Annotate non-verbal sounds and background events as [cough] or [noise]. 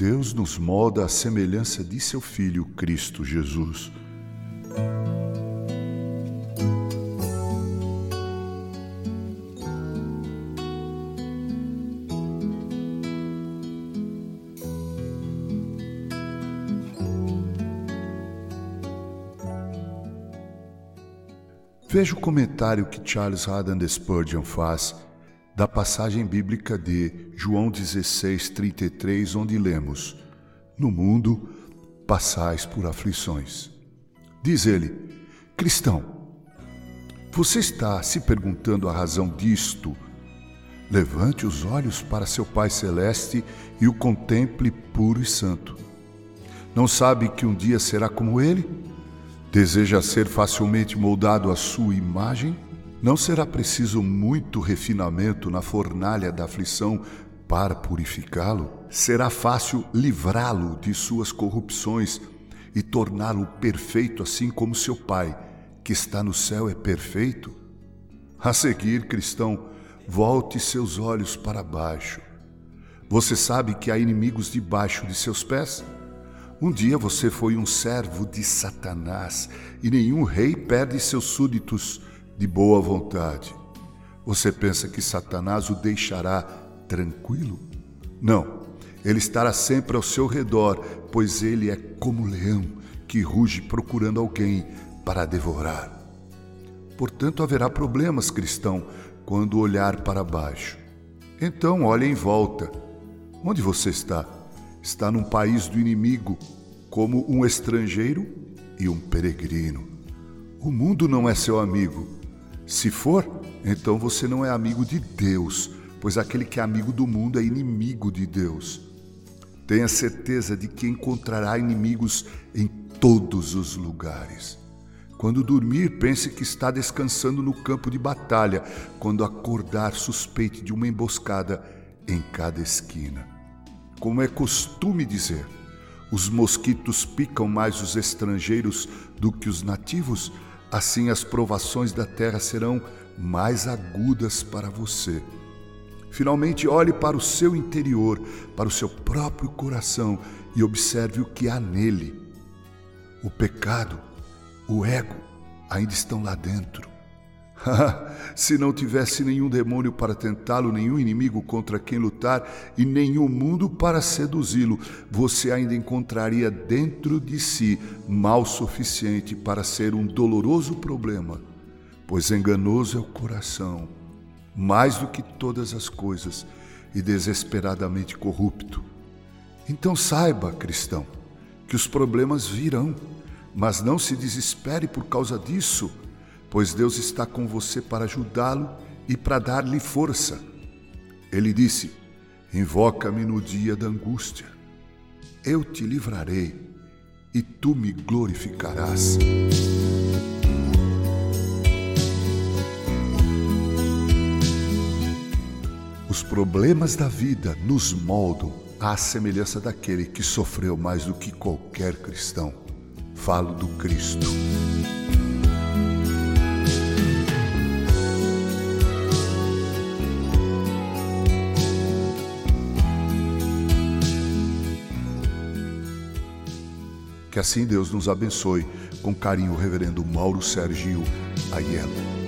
Deus nos molda à semelhança de seu Filho, Cristo Jesus. Veja o comentário que Charles Haddon Spurgeon faz da passagem bíblica de João 16, 33, onde lemos: No mundo passais por aflições. Diz ele: Cristão, você está se perguntando a razão disto? Levante os olhos para seu Pai Celeste e o contemple puro e santo. Não sabe que um dia será como ele? Deseja ser facilmente moldado à sua imagem? Não será preciso muito refinamento na fornalha da aflição para purificá-lo? Será fácil livrá-lo de suas corrupções e torná-lo perfeito, assim como seu Pai, que está no céu, é perfeito? A seguir, cristão, volte seus olhos para baixo. Você sabe que há inimigos debaixo de seus pés? Um dia você foi um servo de Satanás e nenhum rei perde seus súditos de boa vontade. Você pensa que Satanás o deixará tranquilo? Não, ele estará sempre ao seu redor, pois ele é como leão que ruge procurando alguém para devorar. Portanto, haverá problemas, cristão, quando olhar para baixo. Então, olhe em volta. Onde você está? Está num país do inimigo, como um estrangeiro e um peregrino. O mundo não é seu amigo se for, então você não é amigo de Deus, pois aquele que é amigo do mundo é inimigo de Deus. Tenha certeza de que encontrará inimigos em todos os lugares. Quando dormir, pense que está descansando no campo de batalha. Quando acordar, suspeite de uma emboscada em cada esquina. Como é costume dizer, os mosquitos picam mais os estrangeiros do que os nativos assim as provações da terra serão mais agudas para você. Finalmente, olhe para o seu interior, para o seu próprio coração e observe o que há nele. O pecado, o ego ainda estão lá dentro. [laughs] Se não tivesse nenhum demônio para tentá-lo, nenhum inimigo contra quem lutar e nenhum mundo para seduzi-lo, você ainda encontraria dentro de si mal suficiente para ser um doloroso problema, pois enganoso é o coração, mais do que todas as coisas, e desesperadamente corrupto. Então saiba, cristão, que os problemas virão, mas não se desespere por causa disso pois Deus está com você para ajudá-lo e para dar-lhe força. Ele disse: Invoca-me no dia da angústia. Eu te livrarei e tu me glorificarás. Os problemas da vida nos moldam à semelhança daquele que sofreu mais do que qualquer cristão. Falo do Cristo. Que assim Deus nos abençoe. Com carinho, Reverendo Mauro Sergio Aiello.